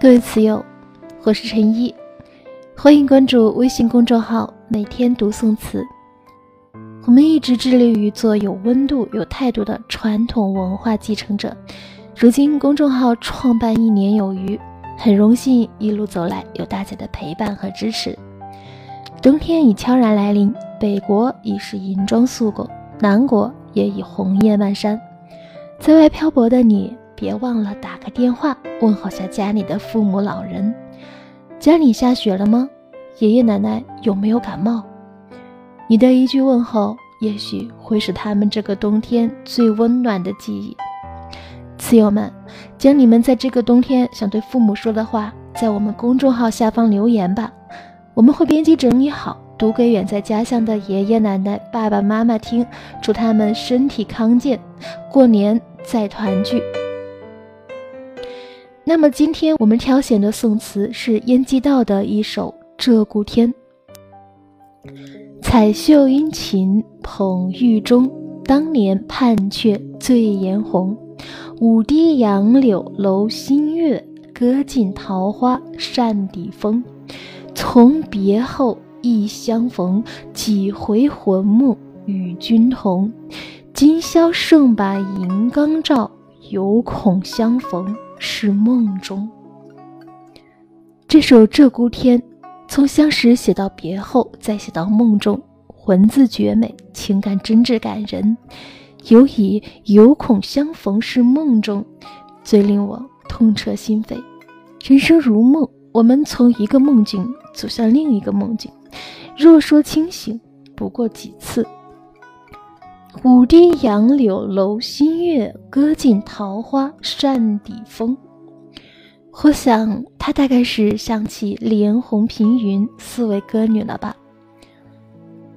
各位词友，我是陈一，欢迎关注微信公众号“每天读宋词”。我们一直致力于做有温度、有态度的传统文化继承者。如今公众号创办一年有余，很荣幸一路走来有大家的陪伴和支持。冬天已悄然来临，北国已是银装素裹，南国也已红叶漫山。在外漂泊的你。别忘了打个电话问候下家里的父母老人。家里下雪了吗？爷爷奶奶有没有感冒？你的一句问候，也许会是他们这个冬天最温暖的记忆。次友们，将你们在这个冬天想对父母说的话，在我们公众号下方留言吧，我们会编辑整理好，读给远在家乡的爷爷奶奶、爸爸妈妈听，祝他们身体康健，过年再团聚。那么今天我们挑选的宋词是燕寄道的一首《鹧鸪天》。彩袖殷勤捧玉钟，当年盼却醉颜红。舞堤杨柳楼新月，歌尽桃花扇底风。从别后，忆相逢，几回魂梦与君同。今宵胜把银缸照，犹恐相逢。是梦中。这首《鹧鸪天》，从相识写到别后，再写到梦中，文字绝美，情感真挚感人。尤以“有恐相逢是梦中”，最令我痛彻心扉。人生如梦，我们从一个梦境走向另一个梦境，若说清醒，不过几次。舞堤杨柳楼新月，歌尽桃花扇底风。我想，他大概是想起莲红平云四位歌女了吧？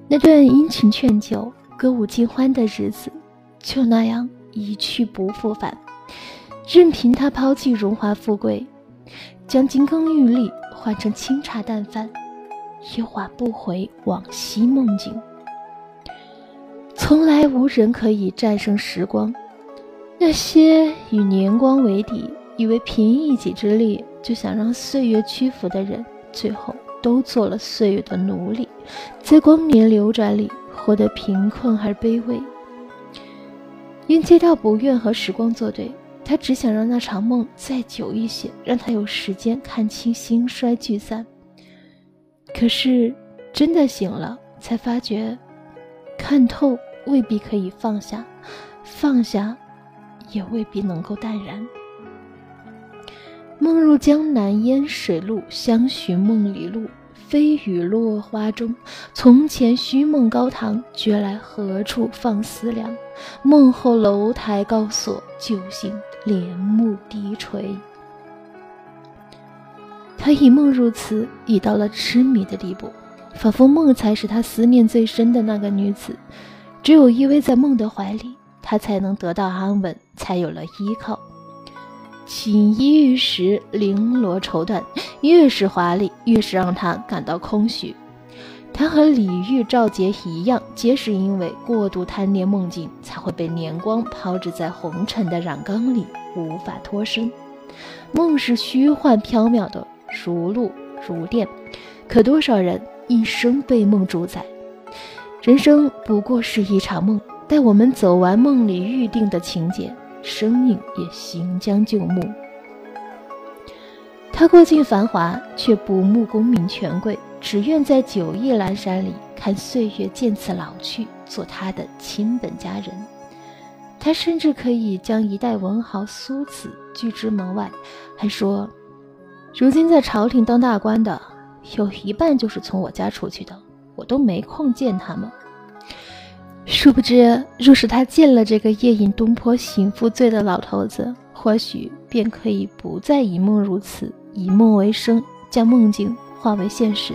那段殷勤劝酒、歌舞尽欢的日子，就那样一去不复返。任凭他抛弃荣华富贵，将金羹玉立换成清茶淡饭，也挽不回往昔梦境。从来无人可以战胜时光，那些与年光为敌，以为凭一己之力就想让岁月屈服的人，最后都做了岁月的奴隶，在光年流转里活得贫困而卑微。因街道不愿和时光作对，他只想让那场梦再久一些，让他有时间看清兴衰聚散。可是真的醒了，才发觉看透。未必可以放下，放下，也未必能够淡然。梦入江南烟水路，相寻梦里路。飞雨落花中，从前虚梦高堂，觉来何处放思量？梦后楼台高锁，酒醒帘幕低垂。他以梦入词，已到了痴迷的地步，仿佛梦才是他思念最深的那个女子。只有依偎在梦的怀里，他才能得到安稳，才有了依靠。锦衣玉食，绫罗绸缎，越是华丽，越是让他感到空虚。他和李煜、赵杰一样，皆是因为过度贪恋梦境，才会被年光抛掷在红尘的染缸里，无法脱身。梦是虚幻缥缈的，如露如电，可多少人一生被梦主宰？人生不过是一场梦，待我们走完梦里预定的情节，生命也行将就木。他过尽繁华，却不慕功名权贵，只愿在九叶阑珊里看岁月渐次老去，做他的亲本家人。他甚至可以将一代文豪苏子拒之门外，还说：“如今在朝廷当大官的，有一半就是从我家出去的。”我都没空见他们。殊不知，若是他见了这个夜饮东坡醒复醉的老头子，或许便可以不再以梦如此，以梦为生，将梦境化为现实。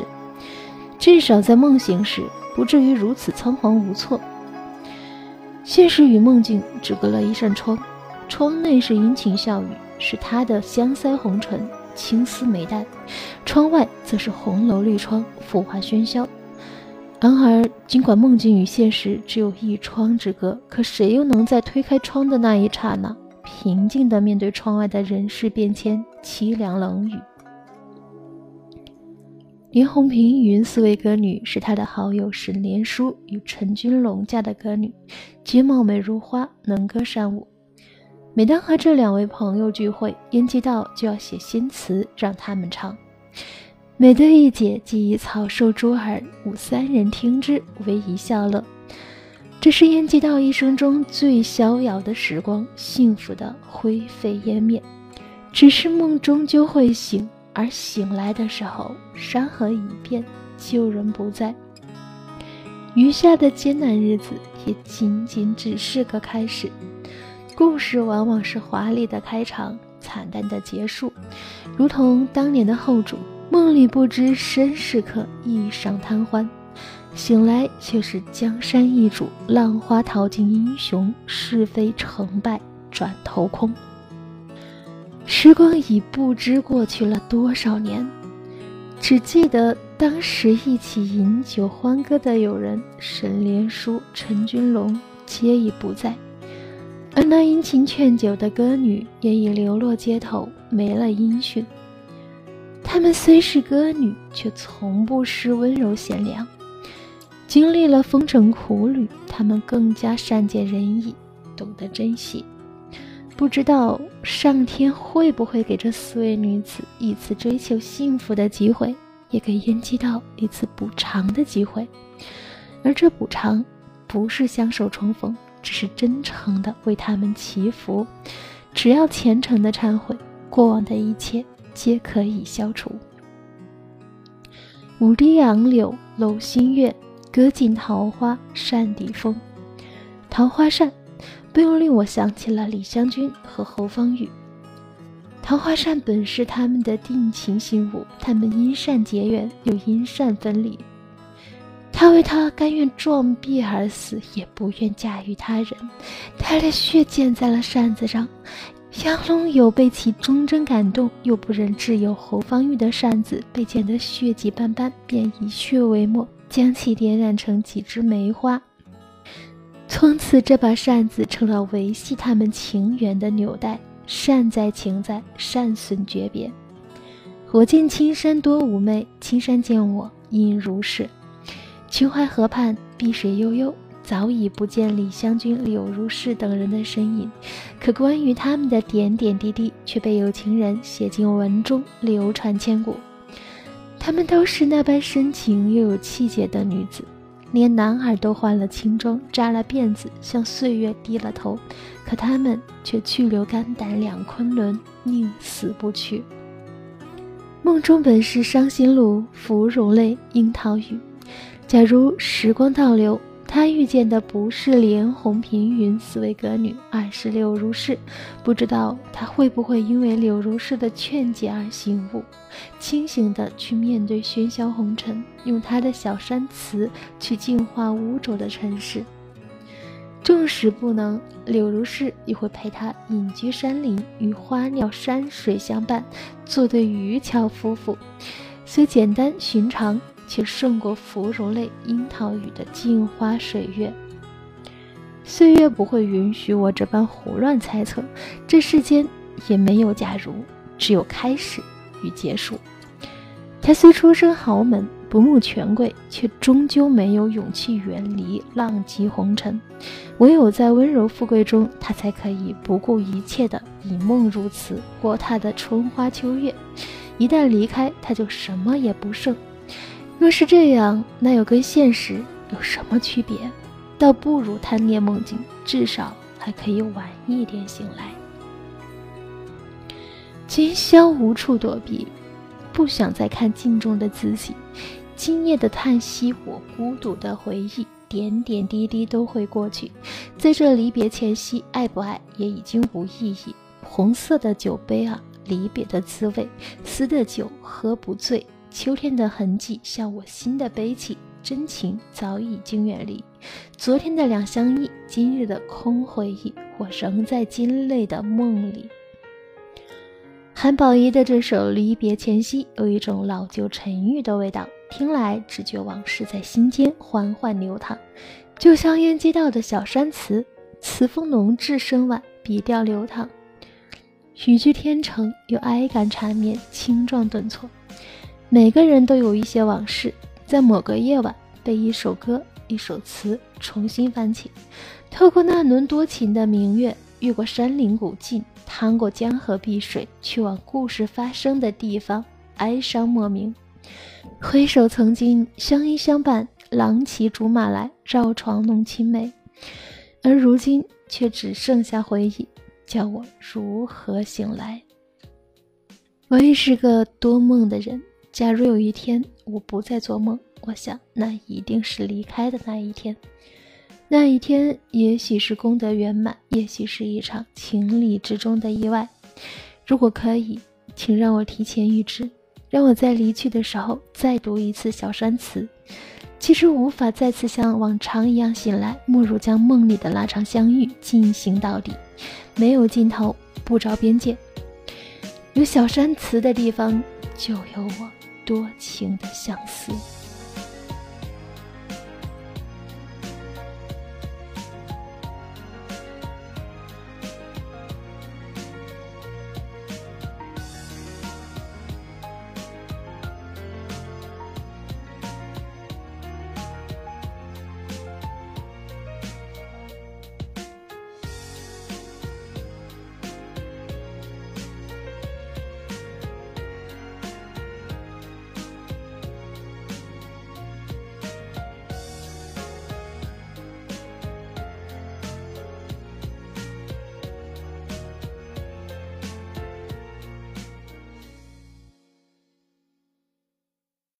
至少在梦醒时，不至于如此仓皇无措。现实与梦境只隔了一扇窗，窗内是殷勤笑语，是他的香腮红唇、青丝眉黛；窗外则是红楼绿窗、浮华喧嚣。然而，尽管梦境与现实只有一窗之隔，可谁又能在推开窗的那一刹那，平静地面对窗外的人事变迁、凄凉冷雨。林红平云四位歌女是他的好友沈连书与陈君龙家的歌女，皆貌美如花，能歌善舞。每当和这两位朋友聚会，燕几道就要写新词让他们唱。每得一解，即以草授诸耳，吾三人听之，唯一笑乐。这是燕几道一生中最逍遥的时光，幸福的灰飞烟灭。只是梦终究会醒。而醒来的时候，山河已变，旧人不在。余下的艰难日子也仅仅只是个开始。故事往往是华丽的开场，惨淡的结束，如同当年的后主，梦里不知身是客，一晌贪欢，醒来却是江山易主，浪花淘尽英雄，是非成败转头空。时光已不知过去了多少年，只记得当时一起饮酒欢歌的友人沈连书、陈君龙皆已不在，而那殷勤劝酒的歌女也已流落街头，没了音讯。她们虽是歌女，却从不失温柔贤良。经历了风尘苦旅，她们更加善解人意，懂得珍惜。不知道上天会不会给这四位女子一次追求幸福的机会，也给燕姬道一次补偿的机会。而这补偿，不是相守重逢，只是真诚的为他们祈福。只要虔诚的忏悔，过往的一切皆可以消除。五堤杨柳楼新月，歌尽桃花扇底风。桃花扇。不由令我想起了李香君和侯方域。桃花扇本是他们的定情信物，他们因善结缘，又因善分离。他为她甘愿撞壁而死，也不愿嫁与他人。他的血溅在了扇子上。杨龙有被其忠贞感动，又不忍挚友侯方域的扇子被溅得血迹斑斑，便以血为墨，将其点染成几枝梅花。从此，这把扇子成了维系他们情缘的纽带。善在情在，善损诀别。我见青山多妩媚，青山见我应如是。秦淮河畔，碧水悠悠，早已不见李香君、柳如是等人的身影。可关于他们的点点滴滴，却被有情人写进文中，流传千古。她们都是那般深情又有气节的女子。连男儿都换了青装，扎了辫子，向岁月低了头，可他们却去留肝胆两昆仑，宁死不屈。梦中本是伤心路，芙蓉泪，樱桃雨。假如时光倒流。他遇见的不是连红、平云四位歌女，而是柳如是。不知道他会不会因为柳如是的劝解而醒悟，清醒的去面对喧嚣红尘，用他的小山词去净化污浊的尘世。纵使不能，柳如是也会陪他隐居山林，与花鸟山水相伴，做对渔樵夫妇。虽简单寻常。却胜过芙蓉泪、樱桃雨的镜花水月。岁月不会允许我这般胡乱猜测，这世间也没有假如，只有开始与结束。他虽出身豪门，不慕权贵，却终究没有勇气远离浪迹红尘。唯有在温柔富贵中，他才可以不顾一切的以梦入此，过他的春花秋月。一旦离开，他就什么也不剩。若是这样，那又跟现实有什么区别？倒不如贪恋梦境，至少还可以晚一点醒来。今宵无处躲避，不想再看镜中的自己。今夜的叹息，我孤独的回忆，点点滴滴都会过去。在这离别前夕，爱不爱也已经无意义。红色的酒杯啊，离别的滋味，死的酒喝不醉。秋天的痕迹像我心的悲泣，真情早已经远离。昨天的两相依，今日的空回忆，我仍在今泪的梦里。韩宝仪的这首《离别前夕》有一种老旧沉郁的味道，听来只觉往事在心间缓缓流淌，就像燕街道的小山词，词风浓至深婉，笔调流淌，语句天成，有哀感缠绵，轻壮顿挫。每个人都有一些往事，在某个夜晚被一首歌、一首词重新翻起。透过那轮多情的明月，越过山林古径，趟过江河碧水，去往故事发生的地方，哀伤莫名。回首曾经相依相伴，郎骑竹马来，绕床弄青梅，而如今却只剩下回忆。叫我如何醒来？我也是个多梦的人。假如有一天我不再做梦，我想那一定是离开的那一天。那一天，也许是功德圆满，也许是一场情理之中的意外。如果可以，请让我提前预知，让我在离去的时候再读一次《小山词》。其实无法再次像往常一样醒来，莫如将梦里的那场相遇进行到底，没有尽头，不着边界。有小山词的地方，就有我多情的相思。